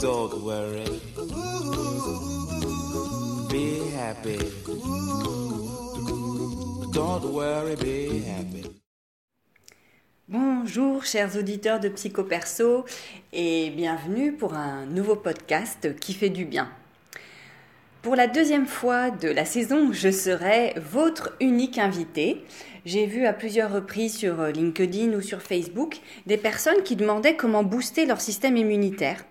Don't worry. Be happy. Don't worry, be happy. Bonjour chers auditeurs de Psycho Perso et bienvenue pour un nouveau podcast qui fait du bien. Pour la deuxième fois de la saison, je serai votre unique invité. J'ai vu à plusieurs reprises sur LinkedIn ou sur Facebook des personnes qui demandaient comment booster leur système immunitaire.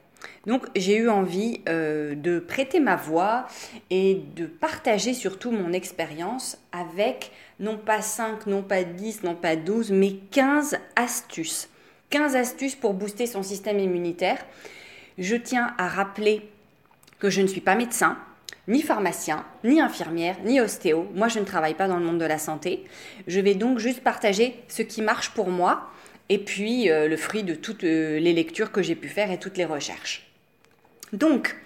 Donc j'ai eu envie euh, de prêter ma voix et de partager surtout mon expérience avec non pas 5, non pas 10, non pas 12, mais 15 astuces. 15 astuces pour booster son système immunitaire. Je tiens à rappeler que je ne suis pas médecin, ni pharmacien, ni infirmière, ni ostéo. Moi, je ne travaille pas dans le monde de la santé. Je vais donc juste partager ce qui marche pour moi et puis euh, le fruit de toutes euh, les lectures que j'ai pu faire et toutes les recherches. Donc,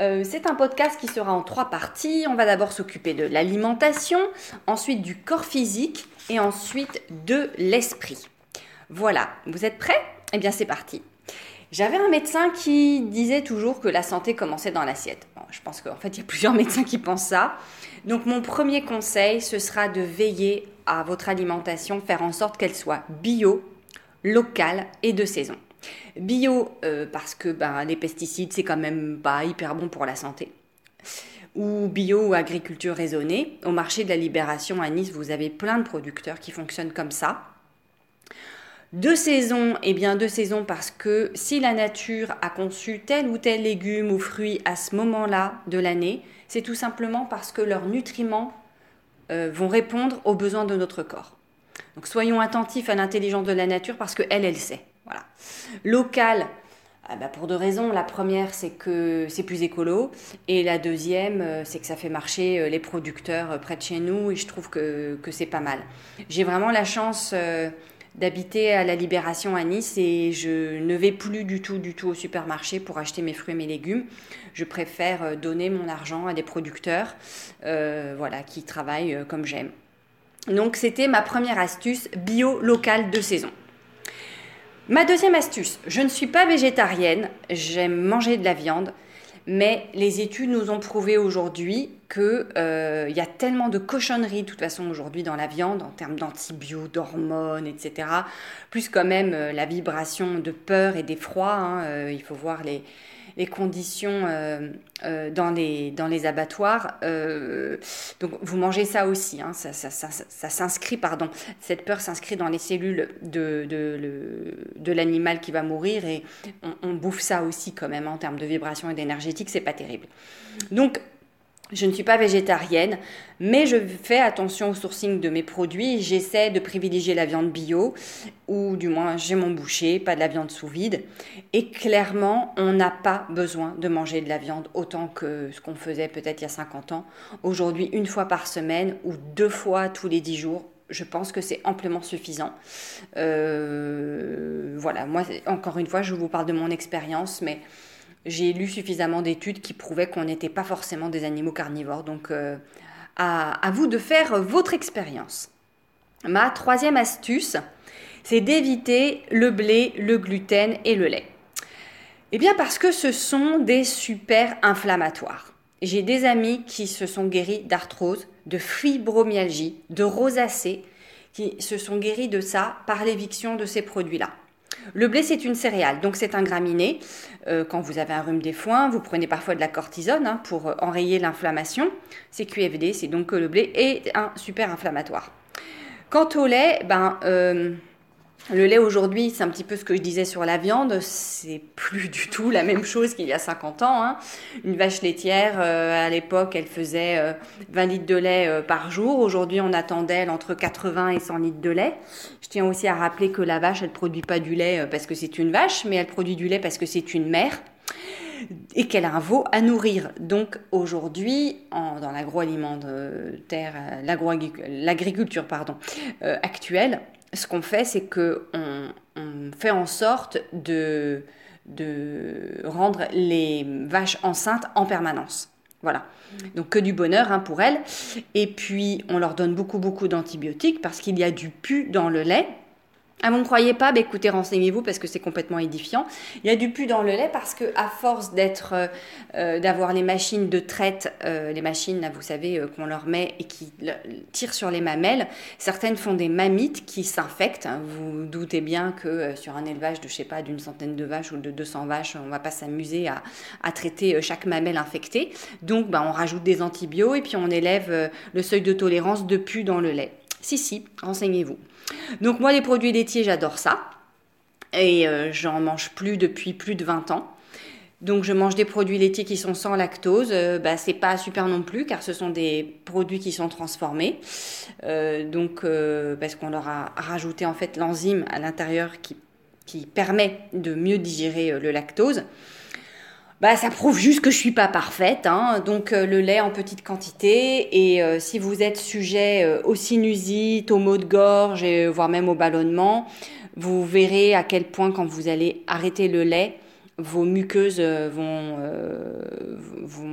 euh, c'est un podcast qui sera en trois parties. On va d'abord s'occuper de l'alimentation, ensuite du corps physique et ensuite de l'esprit. Voilà, vous êtes prêts? Eh bien, c'est parti. J'avais un médecin qui disait toujours que la santé commençait dans l'assiette. je pense qu'en fait, il y a plusieurs médecins qui pensent ça. Donc, mon premier conseil, ce sera de veiller à votre alimentation, faire en sorte qu'elle soit bio, locale et de saison. Bio, euh, parce que ben, les pesticides, c'est quand même pas hyper bon pour la santé. Ou bio ou agriculture raisonnée. Au marché de la libération à Nice, vous avez plein de producteurs qui fonctionnent comme ça. Deux saisons, eh bien deux saisons parce que si la nature a conçu tel ou tel légume ou fruit à ce moment-là de l'année, c'est tout simplement parce que leurs nutriments euh, vont répondre aux besoins de notre corps. Donc soyons attentifs à l'intelligence de la nature parce qu'elle, elle sait. Voilà. Local, ah bah, pour deux raisons. La première, c'est que c'est plus écolo. Et la deuxième, euh, c'est que ça fait marcher euh, les producteurs près de chez nous. Et je trouve que, que c'est pas mal. J'ai vraiment la chance d'habiter à la Libération à Nice et je ne vais plus du tout, du tout au supermarché pour acheter mes fruits et mes légumes. Je préfère euh, donner mon argent à des producteurs, euh, voilà, qui travaillent euh, comme j'aime. Donc c'était ma première astuce bio local de saison. Ma deuxième astuce, je ne suis pas végétarienne, j'aime manger de la viande, mais les études nous ont prouvé aujourd'hui qu'il euh, y a tellement de cochonneries, de toute façon, aujourd'hui dans la viande, en termes d'antibiotiques, d'hormones, etc. Plus quand même euh, la vibration de peur et d'effroi. Hein, euh, il faut voir les, conditions dans, les, abattoirs. Donc vous mangez ça aussi, hein, ça, s'inscrit, pardon, cette peur s'inscrit dans les cellules de, l'animal qui va mourir et on, bouffe ça aussi quand même en termes de vibration et d'énergétique, c'est pas terrible. Donc je ne suis pas végétarienne, mais je fais attention au sourcing de mes produits. J'essaie de privilégier la viande bio, ou du moins j'ai mon boucher, pas de la viande sous vide. Et clairement, on n'a pas besoin de manger de la viande autant que ce qu'on faisait peut-être il y a 50 ans. Aujourd'hui, une fois par semaine ou deux fois tous les 10 jours, je pense que c'est amplement suffisant. Euh, voilà, moi, encore une fois, je vous parle de mon expérience, mais j'ai lu suffisamment d'études qui prouvaient qu'on n'était pas forcément des animaux carnivores. Donc, euh, à, vous de faire votre expérience. Ma troisième astuce, c'est d'éviter le blé, le gluten et le lait. Eh bien parce que ce sont des super inflammatoires. J'ai des amis qui se sont guéris d'arthrose, de fibromyalgie, de rosacée, qui se sont guéris de ça par l'éviction de ces produits-là. Le blé, c'est une céréale, donc c'est un graminé. Euh, quand vous avez un rhume des foins, vous prenez parfois de la cortisone hein, pour euh, enrayer l'inflammation. C'est QFD, c'est donc que le blé est un super inflammatoire. Quant au lait, ben, euh, le lait aujourd'hui, c'est un petit peu ce que je disais sur la viande, c'est plus du tout la même chose qu'il y a 50 ans. Hein. Une vache laitière, euh, à l'époque, elle faisait 20 euh, litres de lait euh, par jour. Aujourd'hui, on attendait entre 80 et 100 litres de lait. Je tiens aussi à rappeler que la vache, elle ne produit pas du lait parce que c'est une vache, mais elle produit du lait parce que c'est une mère et qu'elle a un veau à nourrir. Donc aujourd'hui, dans l'agroalimentaire, l'agriculture pardon, actuelle, ce qu'on fait, c'est que on, fait en sorte de, de rendre les vaches enceintes en permanence. Voilà. Donc que du bonheur hein, pour elles. Et puis on leur donne beaucoup beaucoup d'antibiotiques parce qu'il y a du pu dans le lait. Ah, vous ne croyez pas? Bah, Écoutez, renseignez-vous parce que c'est complètement édifiant. Il y a du pu dans le lait parce que à force d'être, euh, euh, d'avoir les machines de traite, euh, les machines, là, vous savez, qu'on leur met et qui tirent sur les mamelles, certaines font des mammites qui s'infectent. Hein. Vous doutez bien que sur un élevage de, je sais pas, d'une centaine de vaches ou de 200 vaches, on ne va pas s'amuser à, à, traiter chaque mamelle infectée. Donc, bah, on rajoute des antibiotiques et puis on élève le seuil de tolérance de pu dans le lait. Si, si, renseignez-vous. Donc moi, les produits laitiers, j'adore ça. Et euh, j'en mange plus depuis plus de 20 ans. Donc je mange des produits laitiers qui sont sans lactose. Euh, bah, c'est pas super non plus car ce sont des produits qui sont transformés. Euh, donc parce qu'on leur a rajouté en fait l'enzyme à l'intérieur qui, qui permet de mieux digérer le lactose. Bah, ça prouve juste que je suis pas parfaite. Hein. Donc euh, le lait en petite quantité. Et euh, si vous êtes sujet euh, aux sinusites, aux maux de gorge, voire même au ballonnement, vous verrez à quel point quand vous allez arrêter le lait, vos muqueuses vont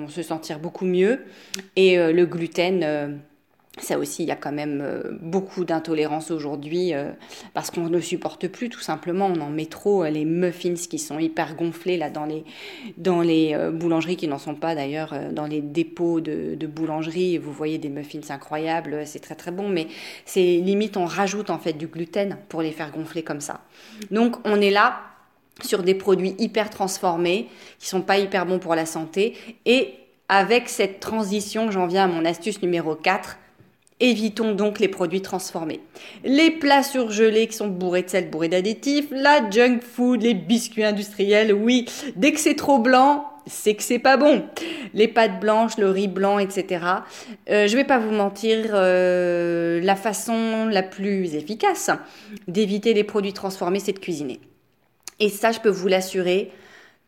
se sentir beaucoup mieux. Et le gluten ça aussi, il y a quand même euh, beaucoup d'intolérance aujourd'hui euh, parce qu'on ne supporte plus tout simplement. On en met trop euh, les muffins qui sont hyper gonflés là dans les, dans les boulangeries qui n'en sont pas d'ailleurs, dans les dépôts de, de boulangerie. Vous voyez des muffins incroyables, c'est très très bon, mais c'est limite on rajoute en fait du gluten pour les faire gonfler comme ça. Donc on est là sur des produits hyper transformés qui sont pas hyper bons pour la santé et avec cette transition, j'en viens à mon astuce numéro 4, Évitons donc les produits transformés. Les plats surgelés qui sont bourrés de sel, bourrés d'additifs, la junk food, les biscuits industriels, oui, dès que c'est trop blanc, c'est que c'est pas bon. Les pâtes blanches, le riz blanc, etc. Euh, je vais pas vous mentir, euh, la façon la plus efficace d'éviter les produits transformés, c'est de cuisiner. Et ça, je peux vous l'assurer,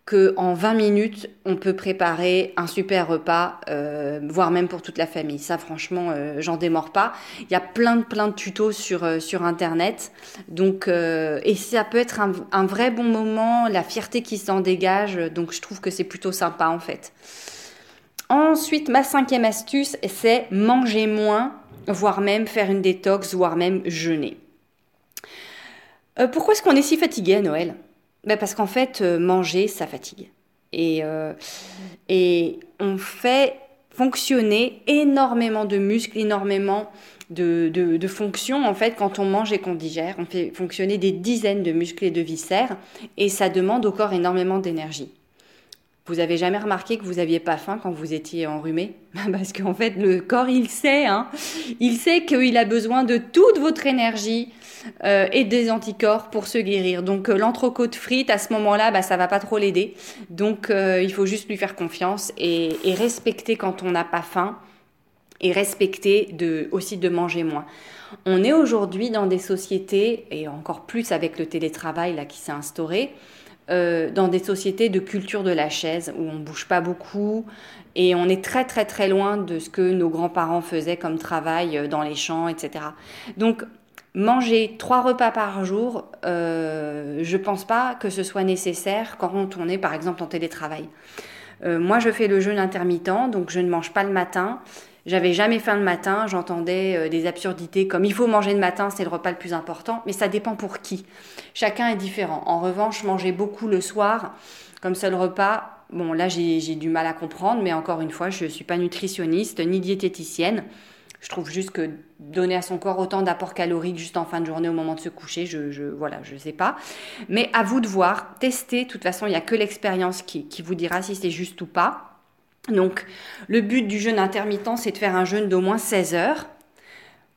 que en 20 minutes, on peut préparer un super repas, euh, voire même pour toute la famille. Ça, franchement, euh, j'en démords pas. Il y a plein de plein de tutos sur euh, internet. Donc, et ça peut être un, un, vrai bon moment, la fierté qui s'en dégage. Donc, je trouve que c'est plutôt sympa en fait. Ensuite, ma cinquième astuce, c'est manger moins, voire même faire une détox, voire même jeûner. pourquoi est-ce qu'on est si fatigué à Noël? Ben Parce qu'en fait, euh, manger, ça fatigue. Et, euh, et on fait fonctionner énormément de muscles, énormément de, de, de, fonctions. En fait, quand on mange et qu'on digère, on fait fonctionner des dizaines de muscles et de viscères. Et ça demande au corps énormément d'énergie. Vous avez jamais remarqué que vous n'aviez pas faim quand vous étiez enrhumé? Parce qu'en fait, le corps, il sait, hein il sait qu'il a besoin de toute votre énergie euh, et des anticorps pour se guérir. Donc euh, l'entrecôte frite, à ce moment-là, bah, ça va pas trop l'aider. Donc euh, il faut juste lui faire confiance et, respecter quand on n'a pas faim et respecter aussi de manger moins. On est aujourd'hui dans des sociétés, et encore plus avec le télétravail là, qui s'est instauré, dans des sociétés de culture de la chaise où on bouge pas beaucoup et on est très très très loin de ce que nos grands-parents faisaient comme travail dans les champs, etc. Donc manger trois repas par jour, euh, je pense pas que ce soit nécessaire quand on est par exemple en télétravail. Euh, moi, je fais le jeûne intermittent, donc je ne mange pas le matin j'avais jamais faim le matin, j'entendais euh, des absurdités comme il faut manger le matin, c'est le repas le plus important, mais ça dépend pour qui. Chacun est différent. En revanche, manger beaucoup le soir comme seul repas, bon là j'ai du mal à comprendre, mais encore une fois, je ne suis pas nutritionniste ni diététicienne. Je trouve juste que donner à son corps autant d'apports caloriques juste en fin de journée au moment de se coucher, je, je voilà, je sais pas. Mais à vous de voir, tester. De toute façon, il n'y a que l'expérience qui, qui vous dira si c'est juste ou pas. Donc, le but du jeûne intermittent, c'est de faire un jeûne d'au moins 16 heures.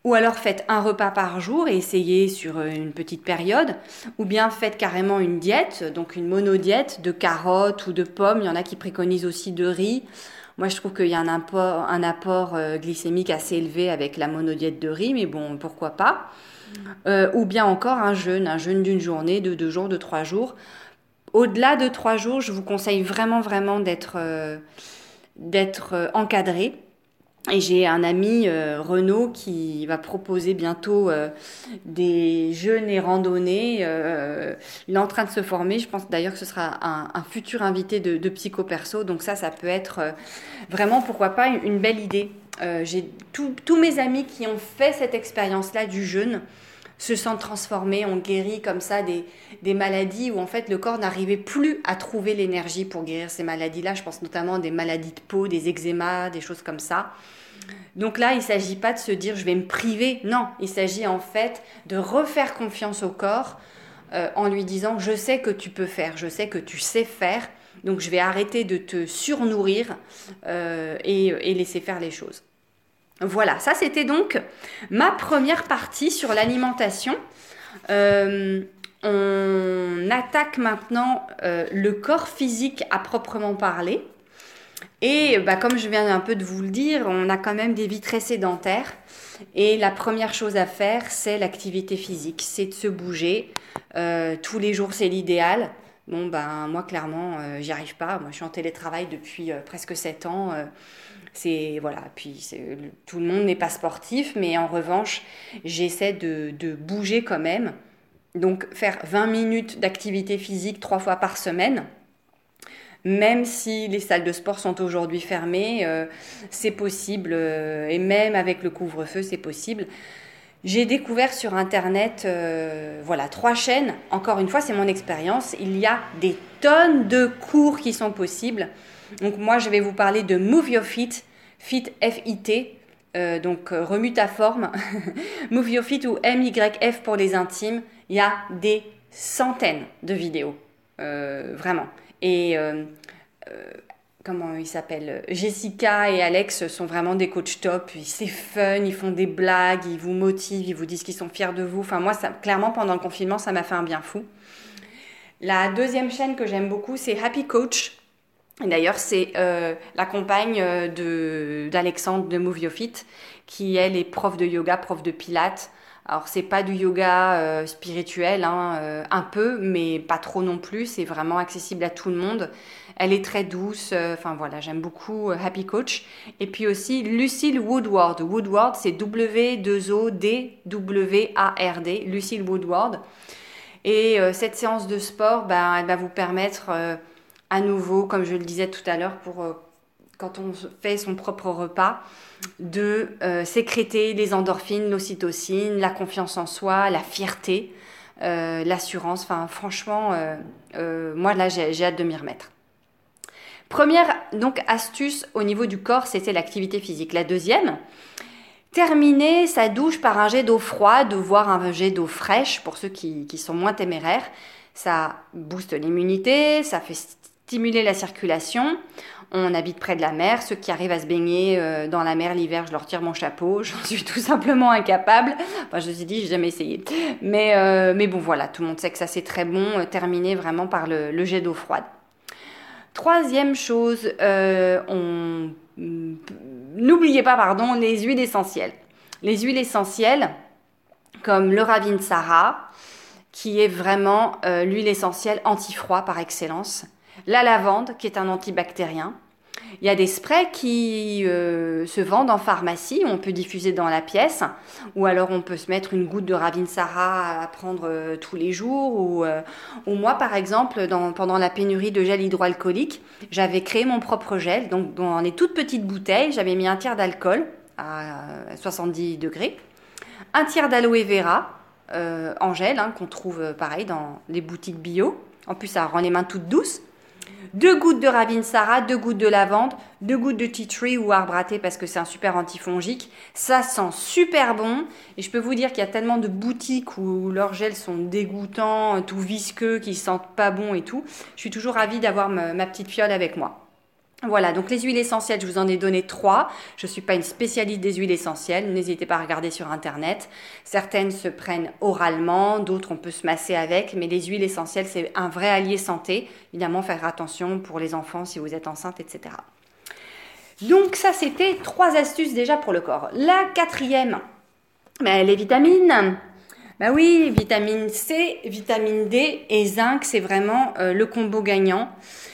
Ou alors faites un repas par jour et essayez sur euh, une petite période. Ou bien faites carrément une diète, donc une monodiète de carottes ou de pommes. Il y en a qui préconisent aussi de riz. Moi, je trouve qu'il y a un apport, un apport euh, glycémique assez élevé avec la monodiète de riz, mais bon, pourquoi pas. Euh, ou bien encore un jeûne, un jeûne d'une journée, de deux jours, de trois jours. Au-delà de trois jours, je vous conseille vraiment, vraiment d'être d'être euh, encadré. Et j'ai un ami, euh, Renaud, qui va proposer bientôt euh, des jeûnes et randonnées. il est en train de se former. Je pense d'ailleurs que ce sera un, futur invité de, de Psycho Perso. Donc ça, ça peut être vraiment, pourquoi pas, une, belle idée. j'ai tous mes amis qui ont fait cette expérience-là du jeûne se sentent transformés, on guérit comme ça des, des maladies où en fait le corps n'arrivait plus à trouver l'énergie pour guérir ces maladies-là. Je pense notamment des maladies de peau, des eczémas, des choses comme ça. Donc là, il ne s'agit pas de se dire je vais me priver. Non, il s'agit en fait de refaire confiance au corps euh, en lui disant je sais que tu peux faire, je sais que tu sais faire. Donc je vais arrêter de te surnourrir euh, et, laisser faire les choses. Voilà, ça c'était donc ma première partie sur l'alimentation. Euh, on attaque maintenant le corps physique à proprement parler. Et bah, comme je viens un peu de vous le dire, on a quand même des vies très sédentaires. Et la première chose à faire, c'est l'activité physique, c'est de se bouger. Euh, tous les jours, c'est l'idéal. Bon, ben moi, clairement, euh, j'y arrive pas. Moi, je suis en télétravail depuis euh, presque 7 ans. C'est voilà, puis tout le monde n'est pas sportif, mais en revanche, j'essaie de, bouger quand même. Donc, faire 20 minutes d'activité physique trois fois par semaine même si les salles de sport sont aujourd'hui fermées, euh, c'est possible, euh, et même avec le couvre-feu, c'est possible. J'ai découvert sur Internet, euh, voilà, trois chaînes. Encore une fois, c'est mon expérience. Il y a des tonnes de cours qui sont possibles. Donc moi, je vais vous parler de Move Your Fit, Fit F-I-T. donc remue ta forme, Move Your Fit ou MYF pour les intimes. Il y a des centaines de vidéos, vraiment. Et euh, euh, comment ils s'appellent Jessica et Alex sont vraiment des coachs top. C'est fun, ils font des blagues, ils vous motivent, ils vous disent qu'ils sont fiers de vous. Enfin, moi, ça, clairement, pendant le confinement, ça m'a fait un bien fou. La deuxième chaîne que j'aime beaucoup, c'est Happy Coach. D'ailleurs, c'est euh, la compagne d'Alexandre de Move Your Fit, qui elle est prof de yoga, prof de pilates. Alors c'est pas du yoga euh, spirituel, hein, euh, un peu, mais pas trop non plus. C'est vraiment accessible à tout le monde. Elle est très douce. Euh, enfin voilà, j'aime beaucoup Happy Coach. Et puis aussi Lucille Woodward. Woodward, c'est W-2-O-D-W-A-R-D. Lucille Woodward. Et cette séance de sport, ben, elle va vous permettre à nouveau, comme je le disais tout à l'heure, pour quand on fait son propre repas, de euh, sécréter les endorphines, l'ocytocine, la confiance en soi, la fierté, euh, l'assurance. Enfin, franchement, euh, moi là, j'ai hâte de m'y remettre. Première donc astuce au niveau du corps, c'était l'activité physique. La deuxième, terminer sa douche par un jet d'eau froide, voire un jet d'eau fraîche pour ceux qui, qui sont moins téméraires. Ça booste l'immunité, ça fait stimuler la circulation. On habite près de la mer. Ceux qui arrivent à se baigner euh, dans la mer l'hiver, je leur tire mon chapeau. J'en suis tout simplement incapable. Enfin, je me suis dit, j'ai jamais essayé. Mais, euh, mais bon, voilà, tout le monde sait que ça c'est très bon. Euh, terminé vraiment par le, jet d'eau froide. Troisième chose, on... n'oubliez pas, pardon, les huiles essentielles. Les huiles essentielles, comme le Ravinsara, qui est vraiment l'huile essentielle anti-froid par excellence la lavande, qui est un antibactérien. Il y a des sprays qui euh, se vendent en pharmacie, on peut diffuser dans la pièce, ou alors on peut se mettre une goutte de Ravinsara à prendre euh, tous les jours. Ou, euh, moi, par exemple, pendant la pénurie de gel hydroalcoolique, j'avais créé mon propre gel. Donc, dans les toutes petites bouteilles, j'avais mis un tiers d'alcool à 70 degrés, un tiers d'aloe vera en gel, hein, qu'on trouve pareil dans les boutiques bio. En plus, ça rend les mains toutes douces deux gouttes de Ravinsara, deux gouttes de lavande, deux gouttes de tea tree ou arbre à thé parce que c'est un super antifongique. Ça sent super bon et je peux vous dire qu'il y a tellement de boutiques où leurs gels sont dégoûtants, tout visqueux, qui sentent pas bon et tout. Je suis toujours ravie d'avoir ma petite fiole avec moi. Voilà, donc les huiles essentielles, je vous en ai donné trois. Je ne suis pas une spécialiste des huiles essentielles, n'hésitez pas à regarder sur Internet. Certaines se prennent oralement, d'autres on peut se masser avec, mais les huiles essentielles, c'est un vrai allié santé. Évidemment, faire attention pour les enfants si vous êtes enceinte, etc. Donc ça, c'était trois astuces déjà pour le corps. La quatrième, ben, les vitamines. Bah oui, vitamine C, vitamine D et zinc, c'est vraiment euh, le combo gagnant.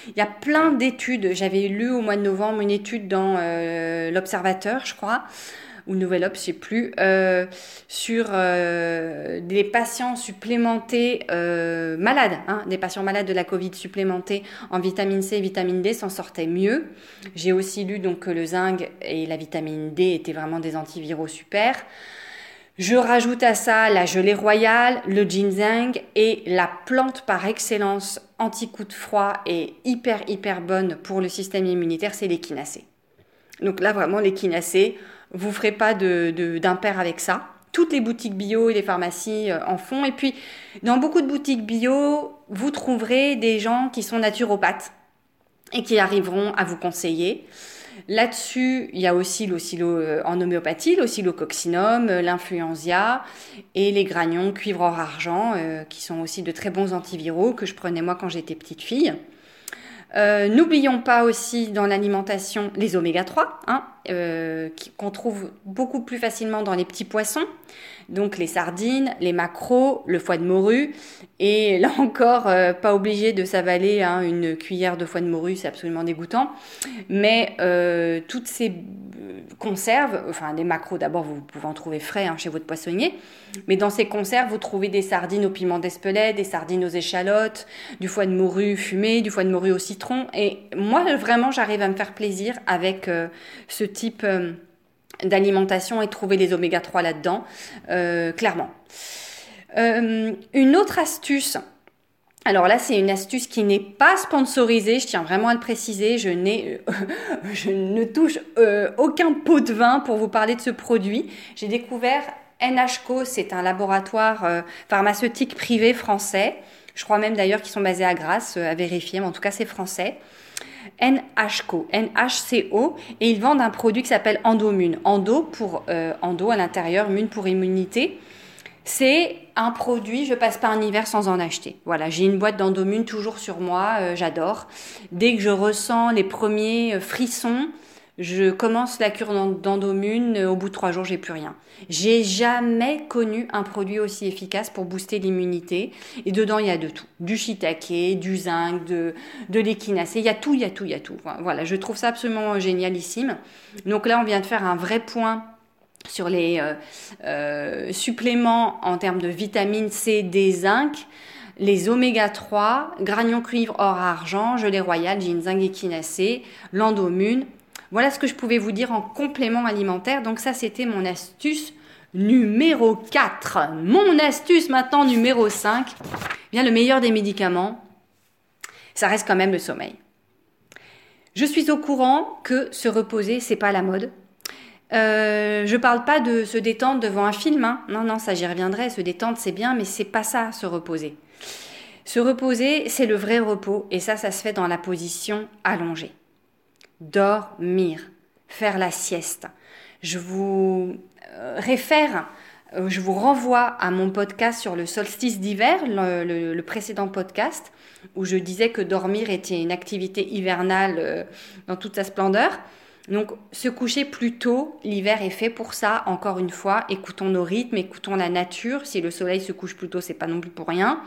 Il y a plein d'études. J'avais lu au mois de novembre une étude dans euh, l'Observateur, je crois, ou Nouvelle Obs, je sais plus, euh, sur des patients supplémentés malades, hein, des patients malades de la Covid supplémentés en vitamine C et vitamine D s'en sortaient mieux. J'ai aussi lu donc que le zinc et la vitamine D étaient vraiment des antiviraux super. Je rajoute à ça la gelée royale, le ginseng et la plante par excellence anti-coup de froid et hyper hyper bonne pour le système immunitaire, c'est l'échinacée. Donc là vraiment l'échinacée, vous ferez pas de, d'impair avec ça. Toutes les boutiques bio et les pharmacies euh, en font. Et puis dans beaucoup de boutiques bio, vous trouverez des gens qui sont naturopathes et qui arriveront à vous conseiller. Là-dessus, il y a aussi l'oscillo euh, en homéopathie, l'oscillococcinum, euh, l'influenzia et les granions cuivre or argent, euh, qui sont aussi de très bons antiviraux que je prenais moi quand j'étais petite fille. N'oublions pas aussi dans l'alimentation les oméga 3, hein, qu'on trouve beaucoup plus facilement dans les petits poissons donc les sardines, les maquereaux, le foie de morue. Et là encore, euh, pas obligé de s'avaler hein, une cuillère de foie de morue, c'est absolument dégoûtant. Mais euh, toutes ces euh, conserves, enfin des maquereaux d'abord, vous pouvez en trouver frais hein, chez votre poissonnier. Mais dans ces conserves, vous trouvez des sardines au piment d'Espelette, des sardines aux échalotes, du foie de morue fumé, du foie de morue au citron. Et moi, vraiment, j'arrive à me faire plaisir avec ce type d'alimentation et trouver les oméga 3 là-dedans, euh, clairement. Euh, une autre astuce, alors là c'est une astuce qui n'est pas sponsorisée, je tiens vraiment à le préciser, je, ne touche euh, aucun pot de vin pour vous parler de ce produit. J'ai découvert NHCO, c'est un laboratoire pharmaceutique privé français. Je crois même d'ailleurs qu'ils sont basés à Grasse, à vérifier, mais en tout cas c'est français. NHCO, NHCO, et ils vendent un produit qui s'appelle Endomune. Endo pour euh, endo à l'intérieur, mune pour immunité. C'est un produit, je passe pas un hiver sans en acheter. Voilà, j'ai une boîte d'endomune toujours sur moi, euh, j'adore. Dès que je ressens les premiers euh, frissons, je commence la cure d'endomune, au bout de trois jours, j'ai plus rien. J'ai jamais connu un produit aussi efficace pour booster l'immunité. Et dedans, il y a de tout. Du shiitake, du zinc, de, de. Il y a tout, il y a tout, il y a tout. Voilà, je trouve ça absolument génialissime. Donc là, on vient de faire un vrai point sur les euh, euh, suppléments en termes de vitamine C, D, zinc les oméga 3, granion cuivre, or, argent, gelée royale, ginseng, échinacée, l'endomune, voilà ce que je pouvais vous dire en complément alimentaire. Donc ça, c'était mon astuce numéro 4. Mon astuce maintenant numéro 5. Bien, le meilleur des médicaments, ça reste quand même le sommeil. Je suis au courant que se reposer, c'est pas la mode. Euh, je parle pas de se détendre devant un film. Hein. Non, non, ça j'y reviendrai. Se détendre, c'est bien, mais c'est pas ça, se reposer. Se reposer, c'est le vrai repos, et ça, ça se fait dans la position allongée dormir, faire la sieste. Je vous euh, réfère, euh, je vous renvoie à mon podcast sur le solstice d'hiver, le, précédent podcast, où je disais que dormir était une activité hivernale euh, dans toute sa splendeur. Donc, se coucher plus tôt, l'hiver est fait pour ça. Encore une fois, écoutons nos rythmes, écoutons la nature. Si le soleil se couche plus tôt, c'est pas non plus pour rien.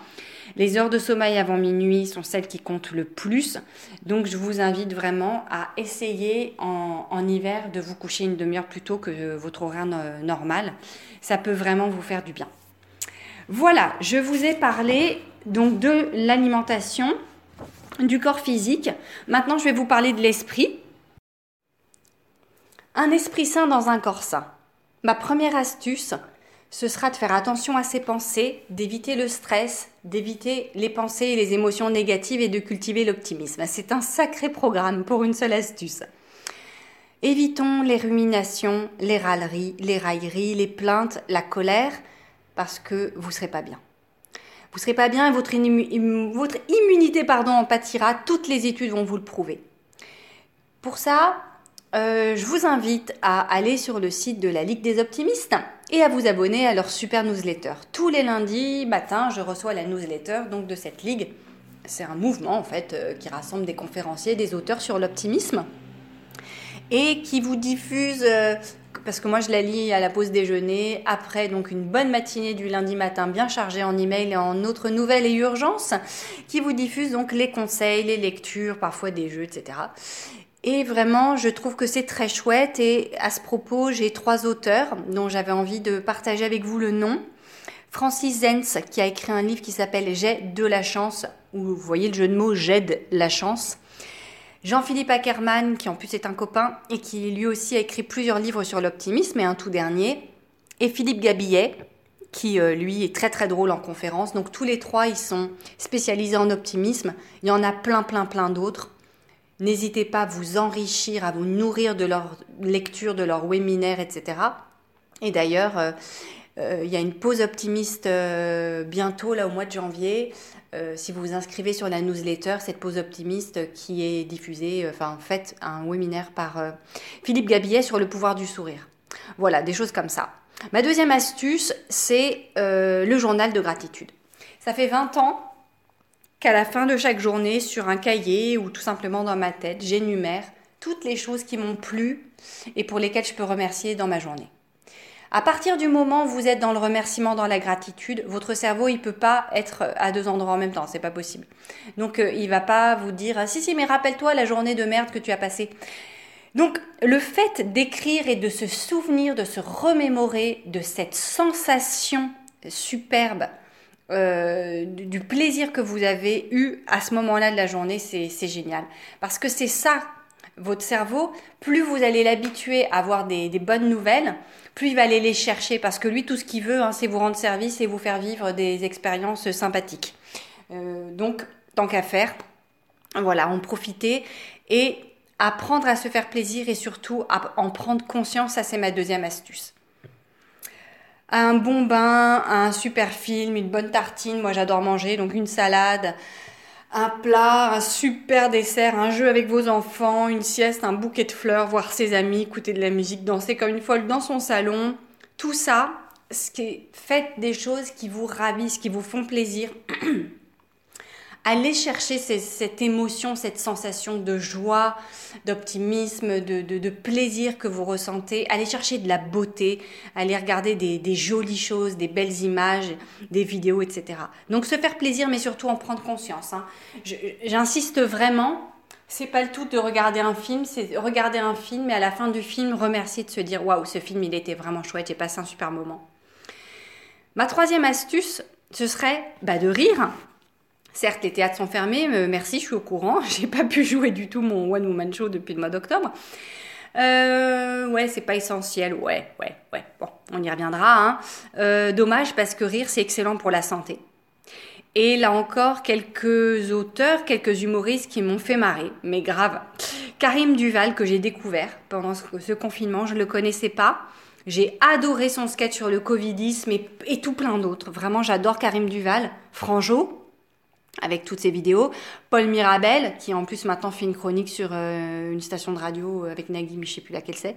Les heures de sommeil avant minuit sont celles qui comptent le plus. Donc, je vous invite vraiment à essayer en, en hiver de vous coucher une demi-heure plus tôt que votre horaire normal. Ça peut vraiment vous faire du bien. Voilà, je vous ai parlé donc de l'alimentation, du corps physique. Maintenant, je vais vous parler de l'esprit. Un esprit sain dans un corps sain. Ma première astuce, ce sera de faire attention à ses pensées, d'éviter le stress, d'éviter les pensées et les émotions négatives et de cultiver l'optimisme. C'est un sacré programme pour une seule astuce. Évitons les ruminations, les râleries, les railleries, les plaintes, la colère, parce que vous ne serez pas bien. Vous ne serez pas bien et votre, immunité pardon, en pâtira. Toutes les études vont vous le prouver. Pour ça, euh, je vous invite à aller sur le site de la Ligue des optimistes et à vous abonner à leur super newsletter. Tous les lundis matin, je reçois la newsletter donc de cette ligue. C'est un mouvement en fait euh, qui rassemble des conférenciers, des auteurs sur l'optimisme et qui vous diffuse euh, parce que moi je la lis à la pause déjeuner, après donc une bonne matinée du lundi matin bien chargée en email et en autres nouvelles et urgences, qui vous diffuse donc les conseils, les lectures, parfois des jeux, etc. Et vraiment, je trouve que c'est très chouette. Et à ce propos, j'ai trois auteurs dont j'avais envie de partager avec vous le nom. Francis Zenz, qui a écrit un livre qui s'appelle J'ai de la chance, ou vous voyez le jeu de mots J'aide la chance. Jean-Philippe Ackermann, qui en plus est un copain, et qui lui aussi a écrit plusieurs livres sur l'optimisme, et un tout dernier, et Philippe Gabillet, qui euh, lui est très très drôle en conférence. Donc tous les trois, ils sont spécialisés en optimisme. Il y en a plein plein plein d'autres. N'hésitez pas à vous enrichir, à vous nourrir de leur lecture, de leur webinaire, etc. Et d'ailleurs, euh, euh, il y a une pause optimiste bientôt, là au mois de janvier. si vous vous inscrivez sur la newsletter, cette pause optimiste qui est diffusée, enfin faite un webinaire par Philippe Gabillet sur le pouvoir du sourire. Voilà, des choses comme ça. Ma deuxième astuce, c'est euh, le journal de gratitude. Ça fait 20 ans qu'à la fin de chaque journée, sur un cahier ou tout simplement dans ma tête, j'énumère toutes les choses qui m'ont plu et pour lesquelles je peux remercier dans ma journée. À partir du moment où vous êtes dans le remerciement, dans la gratitude, votre cerveau, il peut pas être à deux endroits en même temps, c'est pas possible. Donc, euh, il va pas vous dire, ah, si, si, mais rappelle-toi la journée de merde que tu as passée. Donc le fait d'écrire et de se souvenir, de se remémorer de cette sensation superbe, euh, du plaisir que vous avez eu à ce moment-là de la journée, c'est génial. Parce que c'est ça, votre cerveau, plus vous allez l'habituer à avoir des, bonnes nouvelles, plus il va aller les chercher. Parce que lui, tout ce qu'il veut, hein, c'est vous rendre service et vous faire vivre des expériences sympathiques. Euh, donc, tant qu'à faire, voilà, en profiter. Et apprendre à se faire plaisir et surtout à en prendre conscience, ça c'est ma deuxième astuce. Un bon bain, un super film, une bonne tartine, moi j'adore manger, donc une salade, un plat, un super dessert, un jeu avec vos enfants, une sieste, un bouquet de fleurs, voir ses amis, écouter de la musique, danser comme une folle dans son salon. Tout ça, ce qui est, faites des choses qui vous ravissent, qui vous font plaisir. allez chercher cette émotion, cette sensation de joie, d'optimisme, de, plaisir que vous ressentez. Allez chercher de la beauté, allez regarder des, jolies choses, des belles images, des vidéos, etc. Donc se faire plaisir, mais surtout en prendre conscience. Hein. J'insiste vraiment. C'est pas le tout de regarder un film, c'est regarder un film et à la fin du film remercier de se dire waouh, ce film il était vraiment chouette, j'ai passé un super moment. Ma troisième astuce, ce serait bah, de rire Certes, les théâtres sont fermés, mais merci, je suis au courant. J'ai pas pu jouer du tout mon One Woman Show depuis le mois d'octobre. Euh, ouais, c'est pas essentiel. Ouais, ouais, ouais. Bon, on y reviendra. Hein. Euh, dommage parce que rire, c'est excellent pour la santé. Et là encore, quelques auteurs, quelques humoristes qui m'ont fait marrer, mais grave. Karim Duval, que j'ai découvert pendant ce confinement, je ne le connaissais pas. J'ai adoré son sketch sur le Covidisme et, et tout plein d'autres. Vraiment, j'adore Karim Duval. Franjo, avec toutes ces vidéos. Paul Mirabel, qui en plus maintenant fait une chronique sur euh, une station de radio avec Nagui, mais je sais plus laquelle c'est.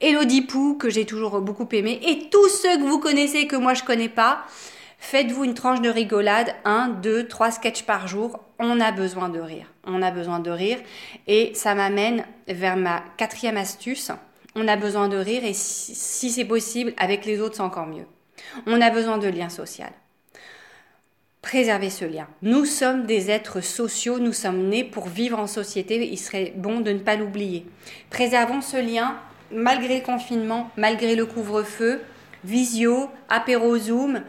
Elodie Pou, que j'ai toujours beaucoup aimé. Et tous ceux que vous connaissez que moi je connais pas, faites-vous une tranche de rigolade, un, deux, trois sketchs par jour. On a besoin de rire. On a besoin de rire. Et ça m'amène vers ma quatrième astuce. On a besoin de rire et si, si c'est possible, avec les autres, c'est encore mieux. On a besoin de lien social préserver ce lien. Nous sommes des êtres sociaux, nous sommes nés pour vivre en société, il serait bon de ne pas l'oublier. Préservons ce lien malgré le confinement, malgré le couvre-feu, visio, apéro Zoom,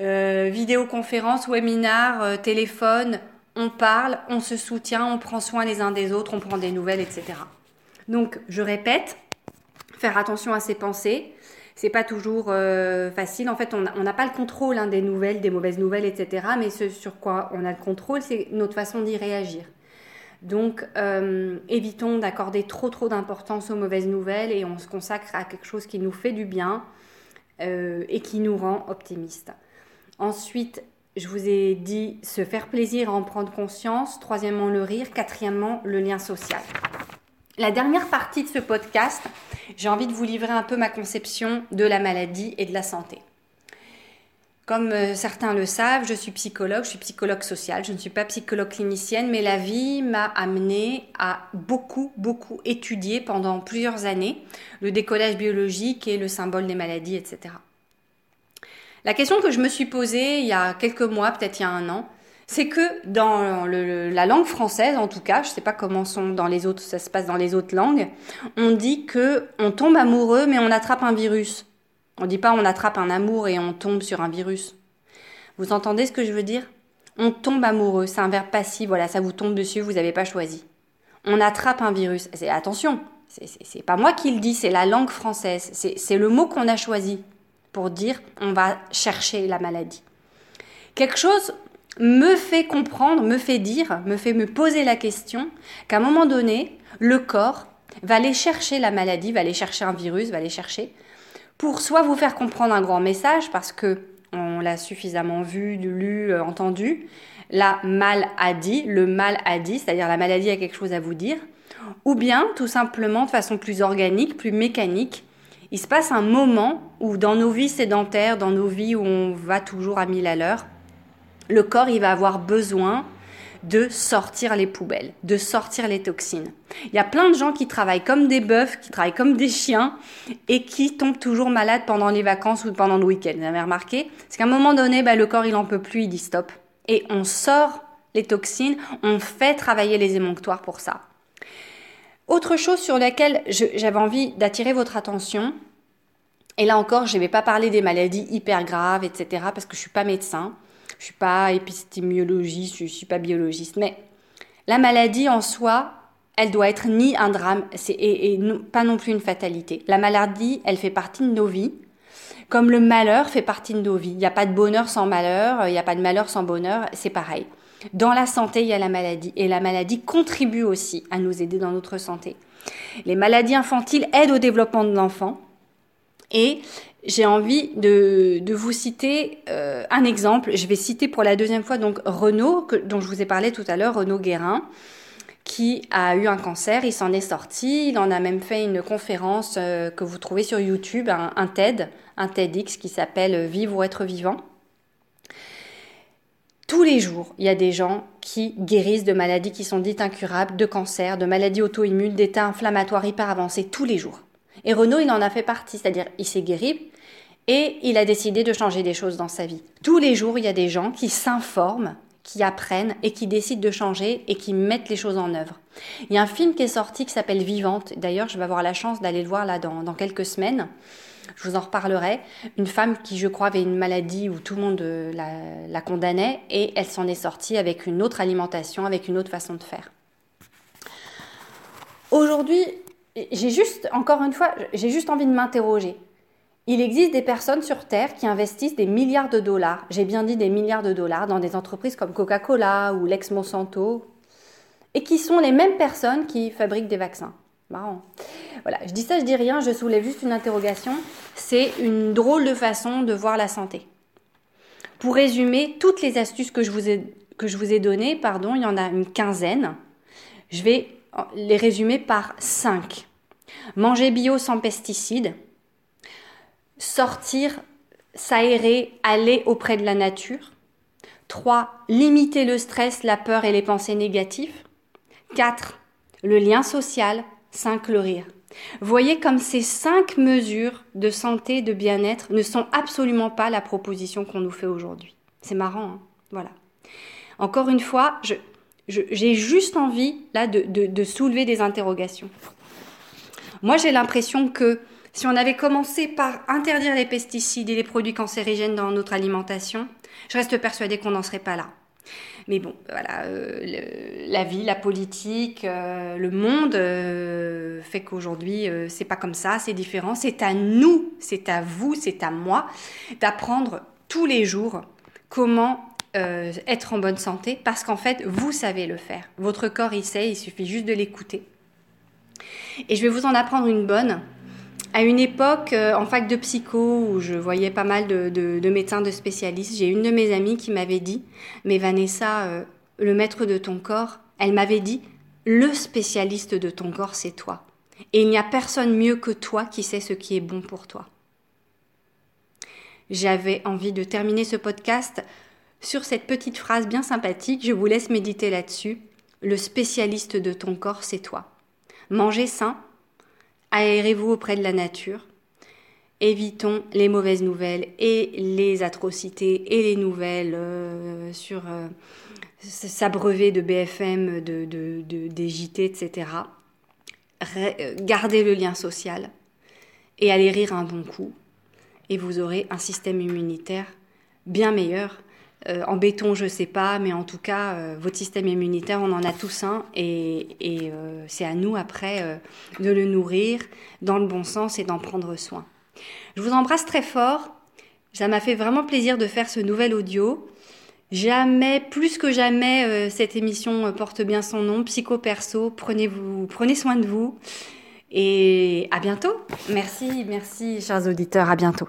euh, vidéoconférence, webinar, euh, téléphone, on parle, on se soutient, on prend soin les uns des autres, on prend des nouvelles, etc. Donc, je répète, faire attention à ses pensées, c'est pas toujours euh, facile. En fait, on n'a pas le contrôle hein, des nouvelles, des mauvaises nouvelles, etc. Mais ce sur quoi on a le contrôle, c'est notre façon d'y réagir. Donc, euh, évitons d'accorder trop trop d'importance aux mauvaises nouvelles et on se consacre à quelque chose qui nous fait du bien euh, et qui nous rend optimistes. Ensuite, je vous ai dit se faire plaisir, en prendre conscience. Troisièmement, le rire. Quatrièmement, le lien social. La dernière partie de ce podcast, j'ai envie de vous livrer un peu ma conception de la maladie et de la santé. Comme euh, certains le savent, je suis psychologue, je suis psychologue sociale, je ne suis pas psychologue clinicienne, mais la vie m'a amené à beaucoup, beaucoup étudier pendant plusieurs années le décollage biologique et le symbole des maladies, etc. La question que je me suis posée il y a quelques mois, peut-être il y a un an, c'est que dans la langue française, en tout cas, je ne sais pas comment sont dans les autres, ça se passe dans les autres langues, on dit que on tombe amoureux, mais on attrape un virus. On dit pas on attrape un amour et on tombe sur un virus. Vous entendez ce que je veux dire? On tombe amoureux, c'est un verbe passif, voilà, ça vous tombe dessus, vous n'avez pas choisi. On attrape un virus. C'est attention, c'est pas moi qui le dis, c'est la langue française, c'est le mot qu'on a choisi. pour dire on va chercher la maladie. Quelque chose me fait comprendre, me fait dire, me fait me poser la question qu'à un moment donné, le corps va aller chercher la maladie, va aller chercher un virus, va aller chercher pour soit vous faire comprendre un grand message parce que on l'a suffisamment vu, lu, euh, entendu, la mal a dit, le mal a dit, c'est-à-dire la maladie a quelque chose à vous dire, ou bien tout simplement de façon plus organique, plus mécanique, il se passe un moment où dans nos vies sédentaires, dans nos vies où on va toujours à mille à l'heure, le corps il va avoir besoin de sortir les poubelles, de sortir les toxines. Il y a plein de gens qui travaillent comme des bœufs, qui travaillent comme des chiens et qui tombent toujours malades pendant les vacances ou pendant le week-end. Vous avez remarqué? C'est qu'à un moment donné, bah, le corps il en peut plus, il dit stop. Et on sort les toxines, on fait travailler les émonctoires pour ça. Autre chose sur laquelle j'avais envie d'attirer votre attention, et là encore, je ne vais pas parler des maladies hyper graves, etc., parce que je ne suis pas médecin, je suis pas épistémiologiste, je suis pas biologiste, mais la maladie en soi, elle doit être ni un drame et, pas non plus une fatalité. La maladie, elle fait partie de nos vies, comme le malheur fait partie de nos vies. Il n'y a pas de bonheur sans malheur, il n'y a pas de malheur sans bonheur, c'est pareil. Dans la santé, il y a la maladie. Et la maladie contribue aussi à nous aider dans notre santé. Les maladies infantiles aident au développement de l'enfant. Et j'ai envie de, vous citer euh, un exemple. Je vais citer pour la deuxième fois donc Renaud, dont je vous ai parlé tout à l'heure, Renaud Guérin, qui a eu un cancer. Il s'en est sorti. Il en a même fait une conférence euh, que vous trouvez sur YouTube, un, TED, un TEDx qui s'appelle Vivre ou être vivant. Tous les jours, il y a des gens qui guérissent de maladies qui sont dites incurables, de cancer, de maladies auto-immunes, d'états inflammatoires hyper avancés, tous les jours. Et Renaud, il en a fait partie, c'est-à-dire il s'est guéri et il a décidé de changer des choses dans sa vie. Tous les jours, il y a des gens qui s'informent, qui apprennent et qui décident de changer et qui mettent les choses en œuvre. Il y a un film qui est sorti qui s'appelle Vivante. D'ailleurs, je vais avoir la chance d'aller le voir là dans quelques semaines je vous en reparlerai. Une femme qui, je crois, avait une maladie où tout le monde euh, la, condamnait et elle s'en est sortie avec une autre alimentation, avec une autre façon de faire. Aujourd'hui, j'ai juste, encore une fois, j'ai juste envie de m'interroger. Il existe des personnes sur Terre qui investissent des milliards de dollars, j'ai bien dit des milliards de dollars, dans des entreprises comme Coca-Cola ou l'ex Monsanto, et qui sont les mêmes personnes qui fabriquent des vaccins. Marrant. Voilà, je dis ça, je dis rien, je soulève juste une interrogation. C'est une drôle de façon de voir la santé. Pour résumer, toutes les astuces que je vous ai, que je vous ai données, pardon, il y en a une quinzaine. Je vais les résumer par cinq. Manger bio sans pesticides. Sortir, s'aérer, aller auprès de la nature. 3. Limiter le stress, la peur et les pensées négatives. 4. Le lien social. 5. Le rire. Voyez comme ces cinq mesures de santé, de bien-être ne sont absolument pas la proposition qu'on nous fait aujourd'hui. C'est marrant, hein voilà. Encore une fois, j'ai juste envie là de, de soulever des interrogations. Moi, j'ai l'impression que si on avait commencé par interdire les pesticides et les produits cancérigènes dans notre alimentation, je reste persuadée qu'on n'en serait pas là. Mais bon, voilà, euh, la vie, la politique, euh, le monde euh, fait qu'aujourd'hui, c'est pas comme ça, c'est différent. C'est à nous, c'est à vous, c'est à moi d'apprendre tous les jours comment être en bonne santé parce qu'en fait, vous savez le faire. Votre corps, il sait, il suffit juste de l'écouter. Et je vais vous en apprendre une bonne à une époque, euh, en fac de psycho, où je voyais pas mal de, médecins, de spécialistes, j'ai une de mes amies qui m'avait dit, mais Vanessa, euh, le maître de ton corps, elle m'avait dit, le spécialiste de ton corps, c'est toi. Et il n'y a personne mieux que toi qui sait ce qui est bon pour toi. J'avais envie de terminer ce podcast sur cette petite phrase bien sympathique. Je vous laisse méditer là-dessus. Le spécialiste de ton corps, c'est toi. Manger sain, aérez-vous auprès de la nature. Évitons les mauvaises nouvelles et les atrocités et les nouvelles euh, sur euh, s'abreuver de BFM, de, de, des JT, etc. Gardez le lien social et allez rire un bon coup et vous aurez un système immunitaire bien meilleur euh, en béton, je ne sais pas, mais en tout cas, euh, votre système immunitaire, on en a tous un, et, euh, c'est à nous après de le nourrir dans le bon sens et d'en prendre soin. Je vous embrasse très fort. Ça m'a fait vraiment plaisir de faire ce nouvel audio. Jamais, plus que jamais, cette émission porte bien son nom, Psycho Perso. Prenez, vous, prenez soin de vous. Et à bientôt. Merci, merci, chers auditeurs. À bientôt.